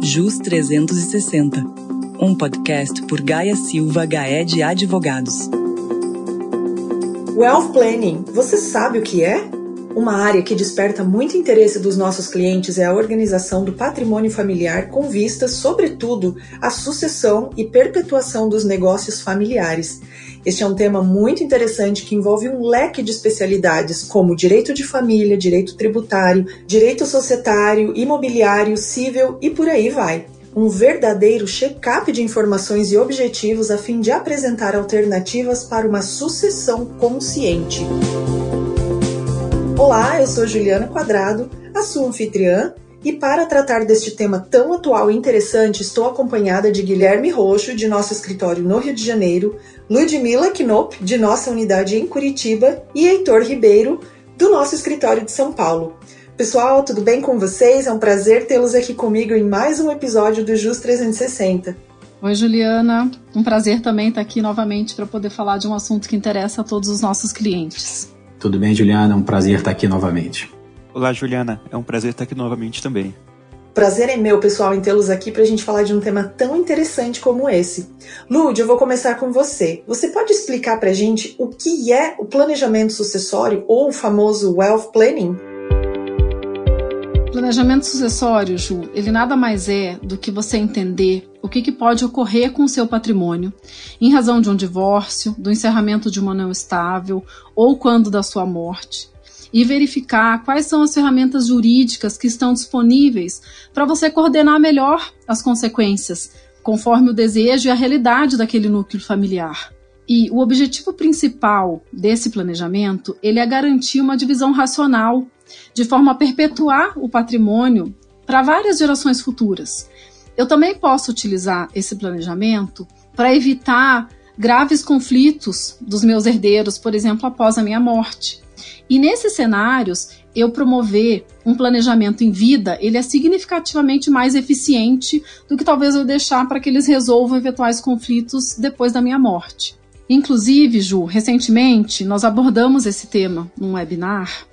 JUS 360, um podcast por Gaia Silva Gaed Advogados. Wealth Planning, você sabe o que é? Uma área que desperta muito interesse dos nossos clientes é a organização do patrimônio familiar com vistas, sobretudo, à sucessão e perpetuação dos negócios familiares. Este é um tema muito interessante que envolve um leque de especialidades como direito de família, direito tributário, direito societário, imobiliário, civil e por aí vai um verdadeiro check-up de informações e objetivos a fim de apresentar alternativas para uma sucessão consciente. Olá, eu sou Juliana Quadrado, a sua anfitriã, e para tratar deste tema tão atual e interessante, estou acompanhada de Guilherme Roxo, de nosso escritório no Rio de Janeiro, Ludmila Knop, de nossa unidade em Curitiba, e Heitor Ribeiro, do nosso escritório de São Paulo. Pessoal, tudo bem com vocês? É um prazer tê-los aqui comigo em mais um episódio do Jus 360. Oi, Juliana. Um prazer também estar aqui novamente para poder falar de um assunto que interessa a todos os nossos clientes. Tudo bem, Juliana? É um prazer estar aqui novamente. Olá, Juliana. É um prazer estar aqui novamente também. Prazer é meu, pessoal, em tê-los aqui para a gente falar de um tema tão interessante como esse. Lud, eu vou começar com você. Você pode explicar para a gente o que é o planejamento sucessório ou o famoso wealth planning? Planejamento sucessório, Ju, ele nada mais é do que você entender o que, que, pode ocorrer com o seu patrimônio em razão de um divórcio, do encerramento de uma união estável ou quando da sua morte. E verificar quais são as ferramentas jurídicas que estão disponíveis para você coordenar melhor as consequências, conforme o desejo e a realidade daquele núcleo familiar. E o objetivo principal desse planejamento, ele é garantir uma divisão racional de forma a perpetuar o patrimônio para várias gerações futuras. Eu também posso utilizar esse planejamento para evitar graves conflitos dos meus herdeiros, por exemplo, após a minha morte. E nesses cenários, eu promover um planejamento em vida, ele é significativamente mais eficiente do que talvez eu deixar para que eles resolvam eventuais conflitos depois da minha morte. Inclusive, Ju, recentemente nós abordamos esse tema num webinar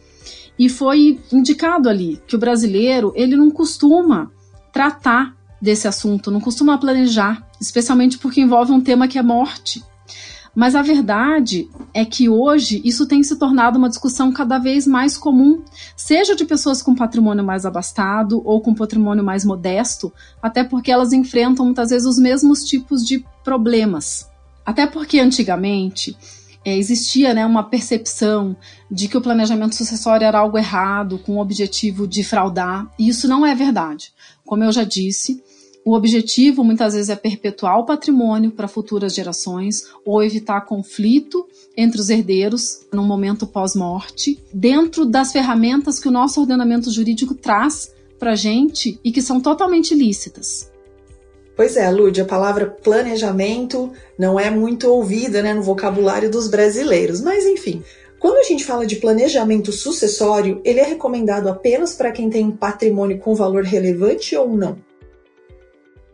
e foi indicado ali que o brasileiro ele não costuma tratar desse assunto, não costuma planejar, especialmente porque envolve um tema que é morte. Mas a verdade é que hoje isso tem se tornado uma discussão cada vez mais comum, seja de pessoas com patrimônio mais abastado ou com patrimônio mais modesto, até porque elas enfrentam muitas vezes os mesmos tipos de problemas. Até porque antigamente é, existia né, uma percepção de que o planejamento sucessório era algo errado, com o objetivo de fraudar, e isso não é verdade. Como eu já disse, o objetivo muitas vezes é perpetuar o patrimônio para futuras gerações ou evitar conflito entre os herdeiros num momento pós-morte, dentro das ferramentas que o nosso ordenamento jurídico traz para a gente e que são totalmente lícitas. Pois é, Lud, a palavra planejamento não é muito ouvida né, no vocabulário dos brasileiros, mas enfim. Quando a gente fala de planejamento sucessório, ele é recomendado apenas para quem tem um patrimônio com valor relevante ou não?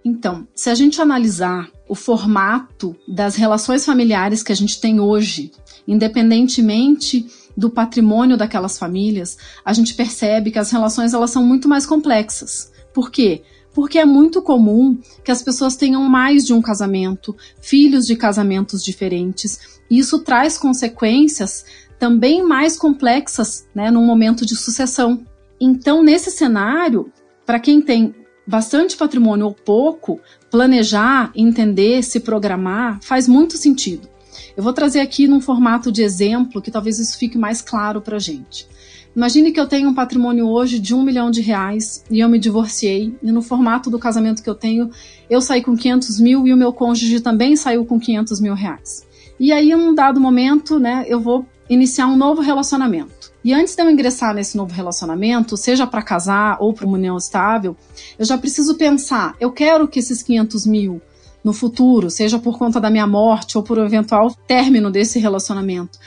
Então, se a gente analisar o formato das relações familiares que a gente tem hoje, independentemente do patrimônio daquelas famílias, a gente percebe que as relações elas são muito mais complexas. Por quê? porque é muito comum que as pessoas tenham mais de um casamento, filhos de casamentos diferentes, e isso traz consequências também mais complexas né, num momento de sucessão. Então, nesse cenário, para quem tem bastante patrimônio ou pouco, planejar, entender, se programar faz muito sentido. Eu vou trazer aqui num formato de exemplo que talvez isso fique mais claro para a gente. Imagine que eu tenho um patrimônio hoje de um milhão de reais e eu me divorciei, e no formato do casamento que eu tenho, eu saí com 500 mil e o meu cônjuge também saiu com 500 mil reais. E aí, em um dado momento, né, eu vou iniciar um novo relacionamento. E antes de eu ingressar nesse novo relacionamento, seja para casar ou para uma união estável, eu já preciso pensar: eu quero que esses 500 mil no futuro, seja por conta da minha morte ou por um eventual término desse relacionamento,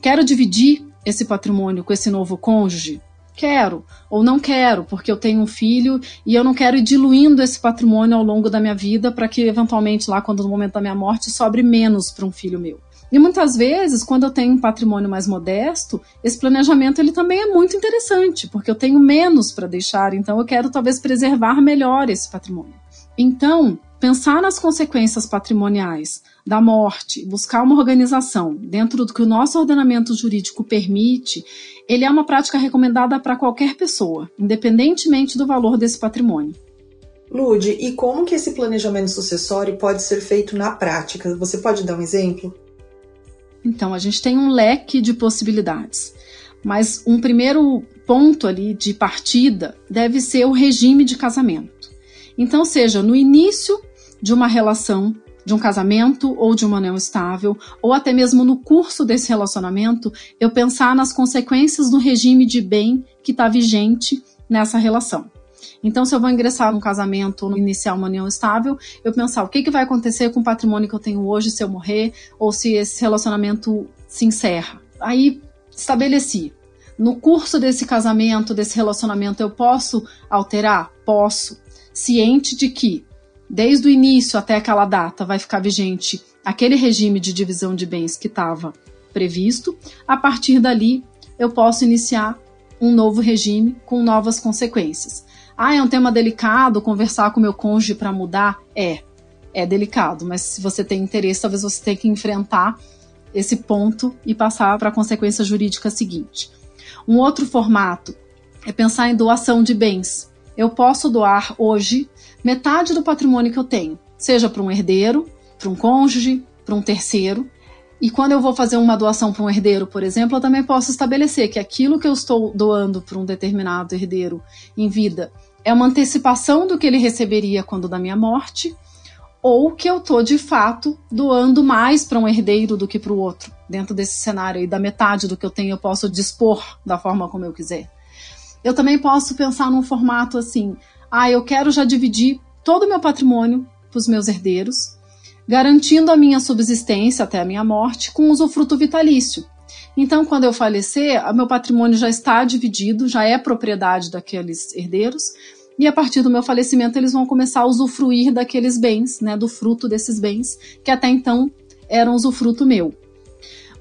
quero dividir esse patrimônio com esse novo cônjuge? Quero ou não quero, porque eu tenho um filho e eu não quero ir diluindo esse patrimônio ao longo da minha vida para que eventualmente lá quando no momento da minha morte sobre menos para um filho meu. E muitas vezes, quando eu tenho um patrimônio mais modesto, esse planejamento ele também é muito interessante, porque eu tenho menos para deixar, então eu quero talvez preservar melhor esse patrimônio. Então, pensar nas consequências patrimoniais da morte, buscar uma organização dentro do que o nosso ordenamento jurídico permite, ele é uma prática recomendada para qualquer pessoa, independentemente do valor desse patrimônio. Lude, e como que esse planejamento sucessório pode ser feito na prática? Você pode dar um exemplo? Então, a gente tem um leque de possibilidades, mas um primeiro ponto ali de partida deve ser o regime de casamento. Então, seja no início de uma relação, de um casamento ou de uma união estável, ou até mesmo no curso desse relacionamento, eu pensar nas consequências do regime de bem que está vigente nessa relação. Então, se eu vou ingressar num casamento iniciar uma união estável, eu pensar o que, que vai acontecer com o patrimônio que eu tenho hoje se eu morrer, ou se esse relacionamento se encerra. Aí, estabeleci. No curso desse casamento, desse relacionamento, eu posso alterar? Posso. Ciente de que desde o início até aquela data vai ficar vigente aquele regime de divisão de bens que estava previsto. A partir dali, eu posso iniciar um novo regime com novas consequências. Ah, é um tema delicado conversar com meu cônjuge para mudar? É, é delicado, mas se você tem interesse, talvez você tenha que enfrentar esse ponto e passar para a consequência jurídica seguinte. Um outro formato é pensar em doação de bens. Eu posso doar hoje metade do patrimônio que eu tenho, seja para um herdeiro, para um cônjuge, para um terceiro. E quando eu vou fazer uma doação para um herdeiro, por exemplo, eu também posso estabelecer que aquilo que eu estou doando para um determinado herdeiro em vida é uma antecipação do que ele receberia quando da minha morte, ou que eu estou de fato doando mais para um herdeiro do que para o outro. Dentro desse cenário aí, da metade do que eu tenho, eu posso dispor da forma como eu quiser. Eu também posso pensar num formato assim: ah, eu quero já dividir todo o meu patrimônio para os meus herdeiros, garantindo a minha subsistência até a minha morte com usufruto vitalício. Então, quando eu falecer, meu patrimônio já está dividido, já é propriedade daqueles herdeiros, e a partir do meu falecimento eles vão começar a usufruir daqueles bens, né, do fruto desses bens, que até então eram usufruto meu.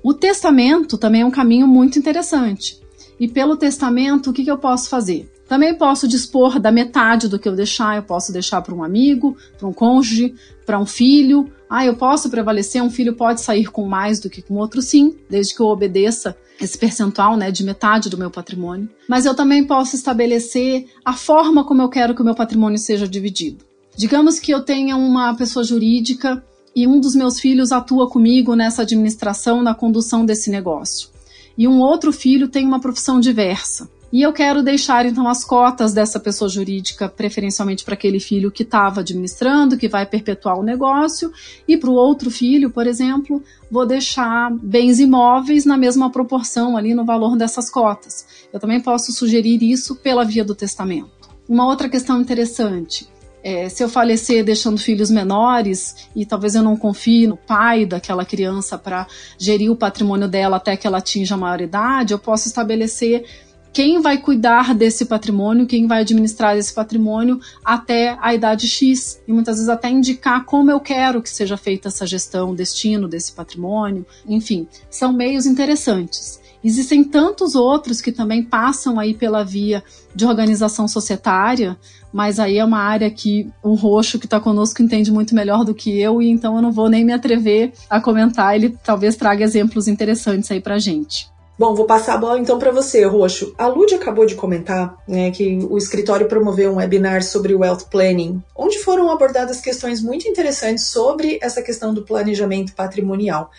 O testamento também é um caminho muito interessante. E pelo testamento, o que, que eu posso fazer? Também posso dispor da metade do que eu deixar, eu posso deixar para um amigo, para um cônjuge, para um filho. Ah, eu posso prevalecer, um filho pode sair com mais do que com outro, sim, desde que eu obedeça esse percentual, né, de metade do meu patrimônio. Mas eu também posso estabelecer a forma como eu quero que o meu patrimônio seja dividido. Digamos que eu tenha uma pessoa jurídica e um dos meus filhos atua comigo nessa administração, na condução desse negócio. E um outro filho tem uma profissão diversa. E eu quero deixar então as cotas dessa pessoa jurídica, preferencialmente para aquele filho que estava administrando, que vai perpetuar o negócio, e para o outro filho, por exemplo, vou deixar bens imóveis na mesma proporção ali no valor dessas cotas. Eu também posso sugerir isso pela via do testamento. Uma outra questão interessante. É, se eu falecer deixando filhos menores e talvez eu não confie no pai daquela criança para gerir o patrimônio dela até que ela atinja a maioridade, eu posso estabelecer quem vai cuidar desse patrimônio, quem vai administrar esse patrimônio até a idade X, e muitas vezes até indicar como eu quero que seja feita essa gestão, destino desse patrimônio, enfim, são meios interessantes. Existem tantos outros que também passam aí pela via de organização societária, mas aí é uma área que o Roxo, que está conosco, entende muito melhor do que eu, e então eu não vou nem me atrever a comentar. Ele talvez traga exemplos interessantes aí para gente. Bom, vou passar a bola então para você, Roxo. A Lud acabou de comentar né, que o escritório promoveu um webinar sobre wealth planning, onde foram abordadas questões muito interessantes sobre essa questão do planejamento patrimonial.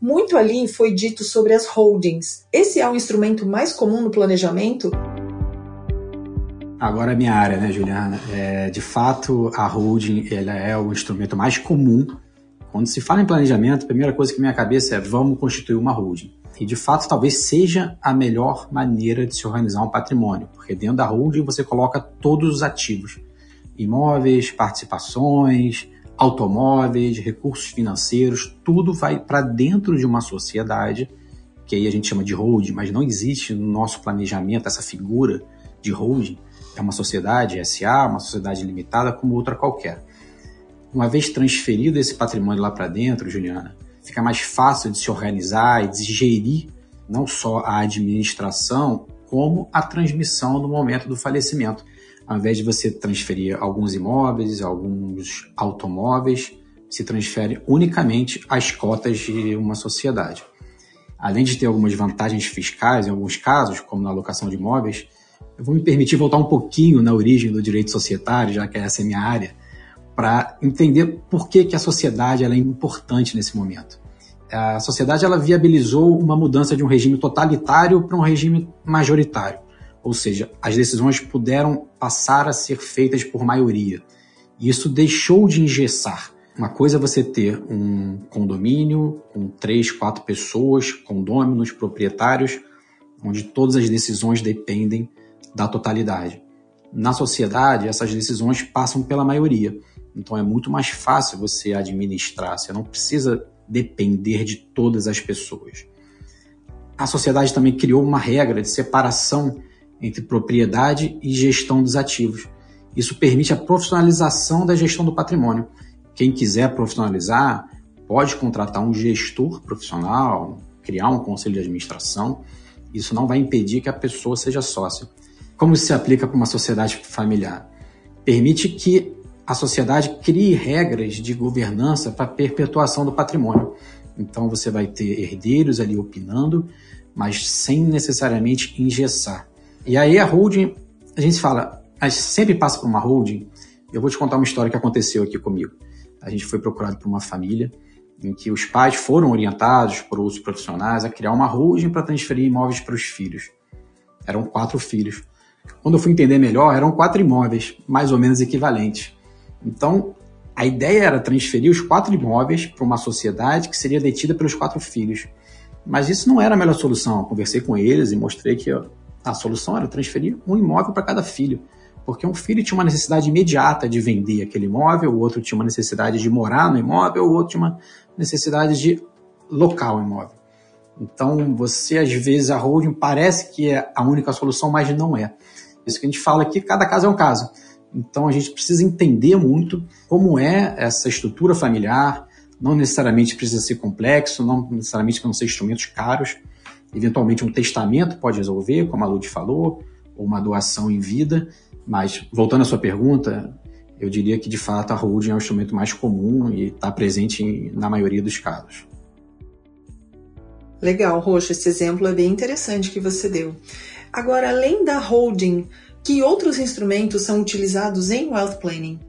Muito ali foi dito sobre as holdings. Esse é o instrumento mais comum no planejamento? Agora é minha área, né, Juliana? É, de fato, a holding ela é o instrumento mais comum. Quando se fala em planejamento, a primeira coisa que à cabeça é vamos constituir uma holding. E de fato, talvez seja a melhor maneira de se organizar um patrimônio, porque dentro da holding você coloca todos os ativos: imóveis, participações, automóveis, recursos financeiros, tudo vai para dentro de uma sociedade, que aí a gente chama de holding, mas não existe no nosso planejamento essa figura de holding. É uma sociedade SA, uma sociedade limitada como outra qualquer. Uma vez transferido esse patrimônio lá para dentro, Juliana, fica mais fácil de se organizar e de gerir não só a administração, como a transmissão no momento do falecimento. Ao invés de você transferir alguns imóveis, alguns automóveis, se transfere unicamente as cotas de uma sociedade. Além de ter algumas vantagens fiscais em alguns casos, como na alocação de imóveis, eu vou me permitir voltar um pouquinho na origem do direito societário, já que essa é a minha área, para entender por que, que a sociedade é importante nesse momento. A sociedade ela viabilizou uma mudança de um regime totalitário para um regime majoritário, ou seja, as decisões puderam passar a ser feitas por maioria. E isso deixou de engessar. Uma coisa é você ter um condomínio com três, quatro pessoas, condôminos, proprietários, onde todas as decisões dependem da totalidade. Na sociedade, essas decisões passam pela maioria. Então é muito mais fácil você administrar. Você não precisa depender de todas as pessoas. A sociedade também criou uma regra de separação entre propriedade e gestão dos ativos. Isso permite a profissionalização da gestão do patrimônio. Quem quiser profissionalizar pode contratar um gestor profissional, criar um conselho de administração. Isso não vai impedir que a pessoa seja sócia. Como isso se aplica para uma sociedade familiar? Permite que a sociedade crie regras de governança para perpetuação do patrimônio. Então você vai ter herdeiros ali opinando, mas sem necessariamente engessar. E aí a holding, a gente fala, a gente sempre passa por uma holding. Eu vou te contar uma história que aconteceu aqui comigo. A gente foi procurado por uma família em que os pais foram orientados por outros profissionais a criar uma holding para transferir imóveis para os filhos. Eram quatro filhos. Quando eu fui entender melhor, eram quatro imóveis, mais ou menos equivalentes. Então, a ideia era transferir os quatro imóveis para uma sociedade que seria detida pelos quatro filhos. Mas isso não era a melhor solução. Eu conversei com eles e mostrei que a solução era transferir um imóvel para cada filho. Porque um filho tinha uma necessidade imediata de vender aquele imóvel, o outro tinha uma necessidade de morar no imóvel, o outro tinha uma necessidade de locar o imóvel. Então, você, às vezes, a holding parece que é a única solução, mas não é. Isso que a gente fala aqui, cada caso é um caso. Então a gente precisa entender muito como é essa estrutura familiar. Não necessariamente precisa ser complexo, não necessariamente precisam ser instrumentos caros. Eventualmente um testamento pode resolver, como a Lud falou, ou uma doação em vida. Mas voltando à sua pergunta, eu diria que de fato a holding é o instrumento mais comum e está presente em, na maioria dos casos. Legal, Roxa, esse exemplo é bem interessante que você deu. Agora, além da holding, que outros instrumentos são utilizados em Wealth Planning?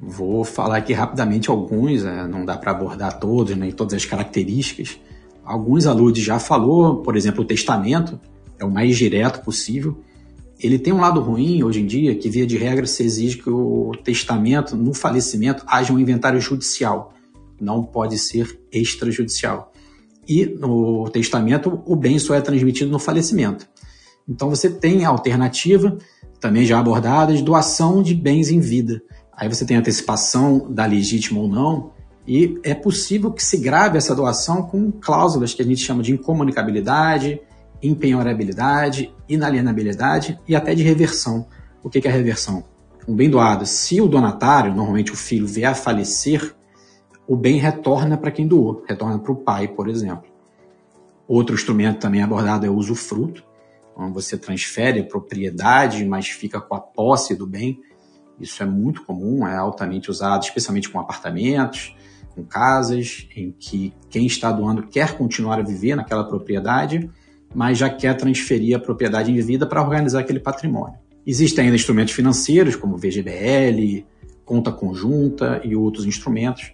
Vou falar aqui rapidamente alguns, né? não dá para abordar todos, nem né, todas as características. Alguns a Lud já falou, por exemplo, o testamento é o mais direto possível. Ele tem um lado ruim hoje em dia, que via de regra se exige que o testamento, no falecimento, haja um inventário judicial. Não pode ser extrajudicial. E no testamento, o bem só é transmitido no falecimento. Então você tem a alternativa também já abordadas, doação de bens em vida. Aí você tem antecipação da legítima ou não, e é possível que se grave essa doação com cláusulas que a gente chama de incomunicabilidade, empenhorabilidade, inalienabilidade e até de reversão. O que é reversão? Um bem doado, se o donatário, normalmente o filho, vier a falecer, o bem retorna para quem doou, retorna para o pai, por exemplo. Outro instrumento também abordado é o usufruto, onde você transfere a propriedade, mas fica com a posse do bem. Isso é muito comum, é altamente usado, especialmente com apartamentos, com casas, em que quem está doando quer continuar a viver naquela propriedade, mas já quer transferir a propriedade em vida para organizar aquele patrimônio. Existem ainda instrumentos financeiros, como VGBL, conta conjunta e outros instrumentos.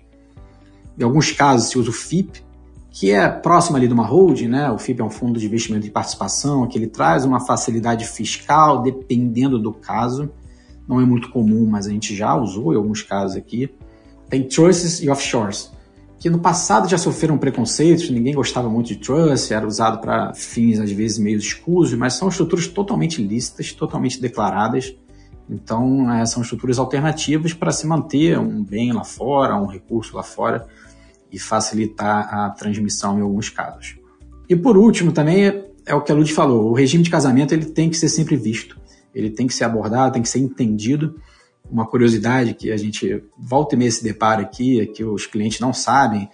Em alguns casos se usa o FIP, que é próximo ali de uma holding, né? O FIP é um fundo de investimento de participação, que ele traz uma facilidade fiscal dependendo do caso. Não é muito comum, mas a gente já usou em alguns casos aqui. Tem trusts e offshores, que no passado já sofreram preconceitos, ninguém gostava muito de trust, era usado para fins às vezes meio escusos, mas são estruturas totalmente lícitas, totalmente declaradas. Então, é, são estruturas alternativas para se manter um bem lá fora, um recurso lá fora e facilitar a transmissão em alguns casos. E por último, também é, o que a Lud falou, o regime de casamento ele tem que ser sempre visto, ele tem que ser abordado, tem que ser entendido. Uma curiosidade que a gente volta e meia se depara aqui, é que os clientes não sabem,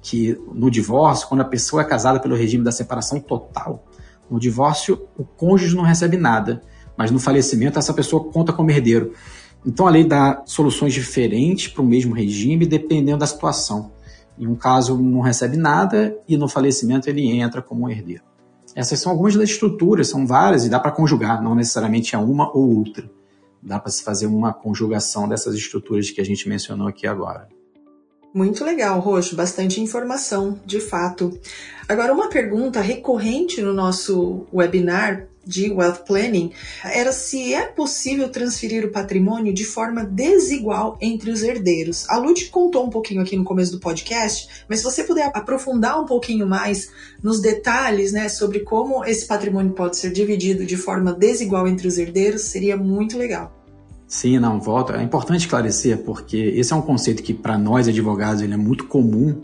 que no divórcio, quando a pessoa é casada pelo regime da separação total, no divórcio o cônjuge não recebe nada, mas no falecimento essa pessoa conta como herdeiro. Então a lei dá soluções diferentes para o mesmo regime, dependendo da situação. Em um caso não recebe nada e no falecimento ele entra como herdeiro. Essas são algumas das estruturas, são várias e dá para conjugar, não necessariamente é uma ou outra. Dá para se fazer uma conjugação dessas estruturas que a gente mencionou aqui agora. Muito legal, Roxo, bastante informação, de fato. Agora, uma pergunta recorrente no nosso webinar de Wealth Planning era se é possível transferir o patrimônio de forma desigual entre os herdeiros. A Lud contou um pouquinho aqui no começo do podcast, mas se você puder aprofundar um pouquinho mais nos detalhes né, sobre como esse patrimônio pode ser dividido de forma desigual entre os herdeiros, seria muito legal. Sim, não, volta. É importante esclarecer, porque esse é um conceito que, para nós advogados, ele é muito comum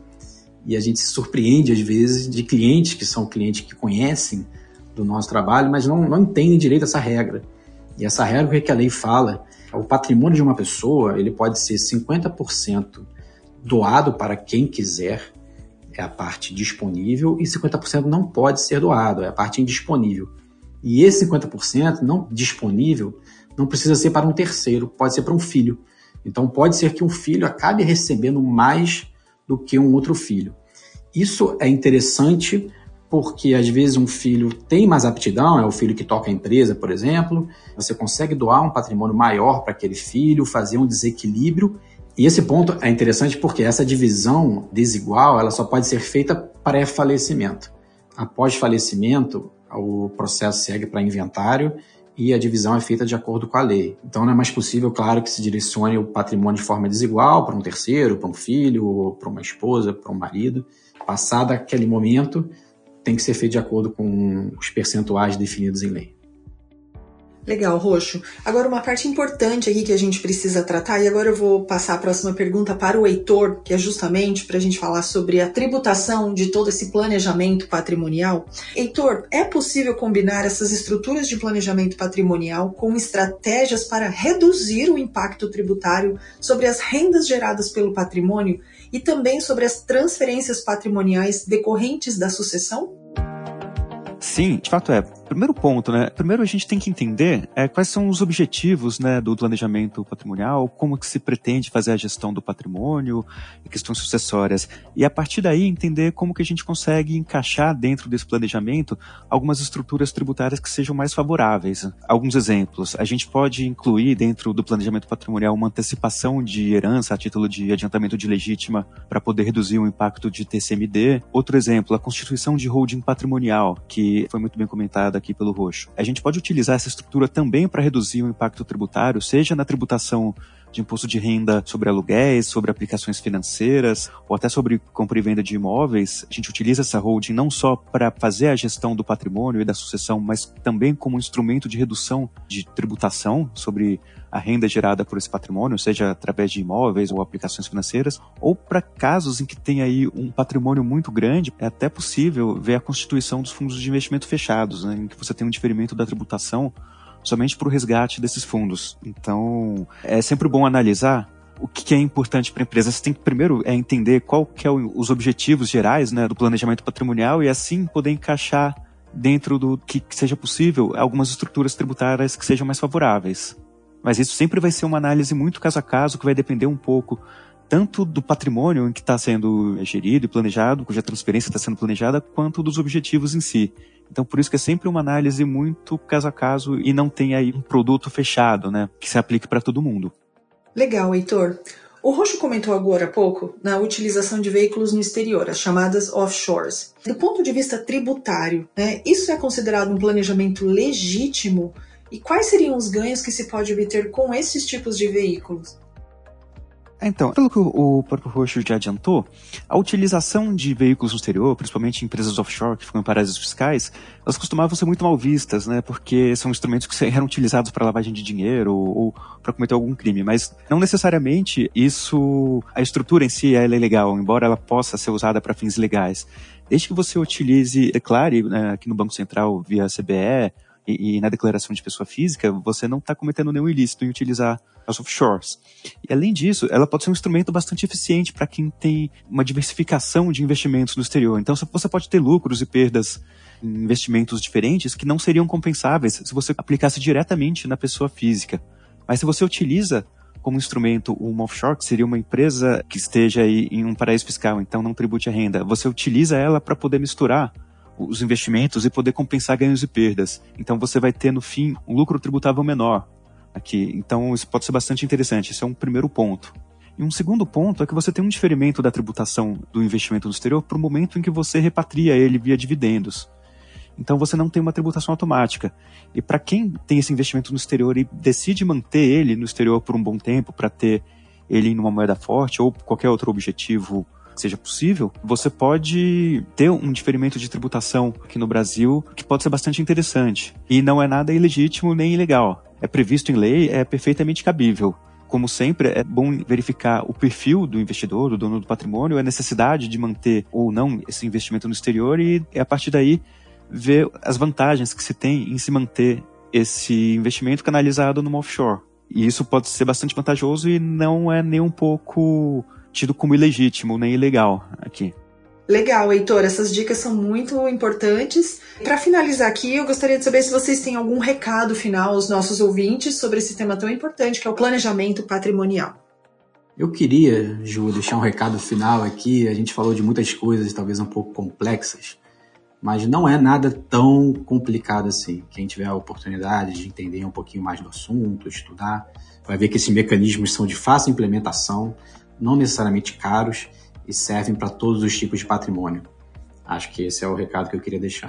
e a gente se surpreende, às vezes, de clientes que são clientes que conhecem do nosso trabalho, mas não, não entendem direito essa regra. E essa regra, o que a lei fala? O patrimônio de uma pessoa ele pode ser 50% doado para quem quiser, é a parte disponível, e 50% não pode ser doado, é a parte indisponível. E esse 50% não disponível não precisa ser para um terceiro, pode ser para um filho. Então pode ser que um filho acabe recebendo mais do que um outro filho. Isso é interessante porque às vezes um filho tem mais aptidão, é o filho que toca a empresa, por exemplo, você consegue doar um patrimônio maior para aquele filho, fazer um desequilíbrio. E esse ponto é interessante porque essa divisão desigual, ela só pode ser feita pré-falecimento. Após falecimento, o processo segue para inventário e a divisão é feita de acordo com a lei. Então não é mais possível, claro, que se direcione o patrimônio de forma desigual para um terceiro, para um filho, para uma esposa, para um marido. Passado aquele momento, tem que ser feito de acordo com os percentuais definidos em lei. Legal, Roxo. Agora, uma parte importante aqui que a gente precisa tratar, e agora eu vou passar a próxima pergunta para o Heitor, que é justamente para a gente falar sobre a tributação de todo esse planejamento patrimonial. Heitor, é possível combinar essas estruturas de planejamento patrimonial com estratégias para reduzir o impacto tributário sobre as rendas geradas pelo patrimônio e também sobre as transferências patrimoniais decorrentes da sucessão? Sim, de fato é. Primeiro ponto, né? Primeiro a gente tem que entender é, quais são os objetivos né, do planejamento patrimonial, como que se pretende fazer a gestão do patrimônio questões sucessórias. E a partir daí entender como que a gente consegue encaixar dentro desse planejamento algumas estruturas tributárias que sejam mais favoráveis. Alguns exemplos. A gente pode incluir dentro do planejamento patrimonial uma antecipação de herança a título de adiantamento de legítima para poder reduzir o impacto de TCMD. Outro exemplo, a constituição de holding patrimonial, que foi muito bem aqui pelo Roxo. A gente pode utilizar essa estrutura também para reduzir o impacto tributário, seja na tributação de imposto de renda sobre aluguéis, sobre aplicações financeiras ou até sobre compra e venda de imóveis. A gente utiliza essa holding não só para fazer a gestão do patrimônio e da sucessão, mas também como instrumento de redução de tributação sobre a renda gerada por esse patrimônio, seja através de imóveis ou aplicações financeiras, ou para casos em que tem aí um patrimônio muito grande, é até possível ver a constituição dos fundos de investimento fechados, né, em que você tem um diferimento da tributação somente para o resgate desses fundos. Então, é sempre bom analisar o que é importante para a empresa. Você tem que primeiro é entender qual que é os objetivos gerais né, do planejamento patrimonial e assim poder encaixar dentro do que seja possível algumas estruturas tributárias que sejam mais favoráveis. Mas isso sempre vai ser uma análise muito caso a caso, que vai depender um pouco tanto do patrimônio em que está sendo gerido e planejado, cuja transferência está sendo planejada, quanto dos objetivos em si. Então, por isso que é sempre uma análise muito caso a caso e não tem aí um produto fechado, né, que se aplique para todo mundo. Legal, Heitor. O Roxo comentou agora há pouco na utilização de veículos no exterior, as chamadas offshores. Do ponto de vista tributário, né, isso é considerado um planejamento legítimo e quais seriam os ganhos que se pode obter com esses tipos de veículos? Então, pelo que o próprio Roxo já adiantou, a utilização de veículos no exterior, principalmente empresas offshore que ficam em paraísos fiscais, elas costumavam ser muito mal vistas, né? Porque são instrumentos que eram utilizados para lavagem de dinheiro ou, ou para cometer algum crime. Mas não necessariamente isso, a estrutura em si é legal, embora ela possa ser usada para fins legais. Desde que você utilize, declare né, aqui no Banco Central via CBE e, e na declaração de pessoa física, você não está cometendo nenhum ilícito em utilizar as offshores. E além disso, ela pode ser um instrumento bastante eficiente para quem tem uma diversificação de investimentos no exterior. Então você pode ter lucros e perdas em investimentos diferentes que não seriam compensáveis se você aplicasse diretamente na pessoa física. Mas se você utiliza como instrumento uma offshore, que seria uma empresa que esteja aí em um paraíso fiscal, então não tribute a renda, você utiliza ela para poder misturar os investimentos e poder compensar ganhos e perdas. Então você vai ter no fim um lucro tributável menor aqui. Então isso pode ser bastante interessante. Esse é um primeiro ponto. E um segundo ponto é que você tem um diferimento da tributação do investimento no exterior para o momento em que você repatria ele via dividendos. Então você não tem uma tributação automática. E para quem tem esse investimento no exterior e decide manter ele no exterior por um bom tempo para ter ele em uma moeda forte ou qualquer outro objetivo seja possível, você pode ter um diferimento de tributação aqui no Brasil que pode ser bastante interessante. E não é nada ilegítimo nem ilegal. É previsto em lei, é perfeitamente cabível como sempre, é bom verificar o perfil do investidor, do dono do patrimônio, a necessidade de manter ou não esse investimento no exterior e a partir daí ver as vantagens que se tem em se manter esse investimento canalizado numa offshore. E isso pode ser bastante vantajoso e não é nem um pouco tido como ilegítimo nem ilegal aqui. Legal, Heitor, essas dicas são muito importantes. Para finalizar aqui, eu gostaria de saber se vocês têm algum recado final aos nossos ouvintes sobre esse tema tão importante que é o planejamento patrimonial. Eu queria, Ju, deixar um recado final aqui. A gente falou de muitas coisas, talvez um pouco complexas, mas não é nada tão complicado assim. Quem tiver a oportunidade de entender um pouquinho mais do assunto, estudar, vai ver que esses mecanismos são de fácil implementação, não necessariamente caros e servem para todos os tipos de patrimônio. Acho que esse é o recado que eu queria deixar.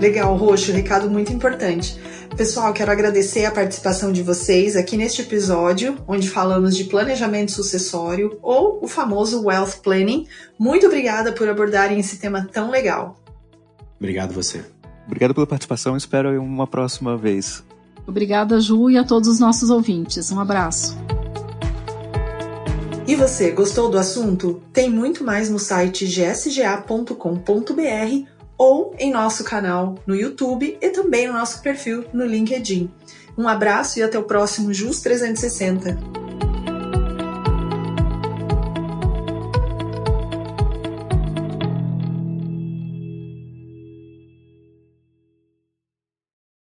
Legal, Roxo, recado muito importante. Pessoal, quero agradecer a participação de vocês aqui neste episódio, onde falamos de planejamento sucessório ou o famoso wealth planning. Muito obrigada por abordarem esse tema tão legal. Obrigado você. Obrigado pela participação, espero uma próxima vez. Obrigada, Ju, e a todos os nossos ouvintes. Um abraço. E você, gostou do assunto? Tem muito mais no site gsga.com.br ou em nosso canal no YouTube e também no nosso perfil no LinkedIn. Um abraço e até o próximo JUS 360.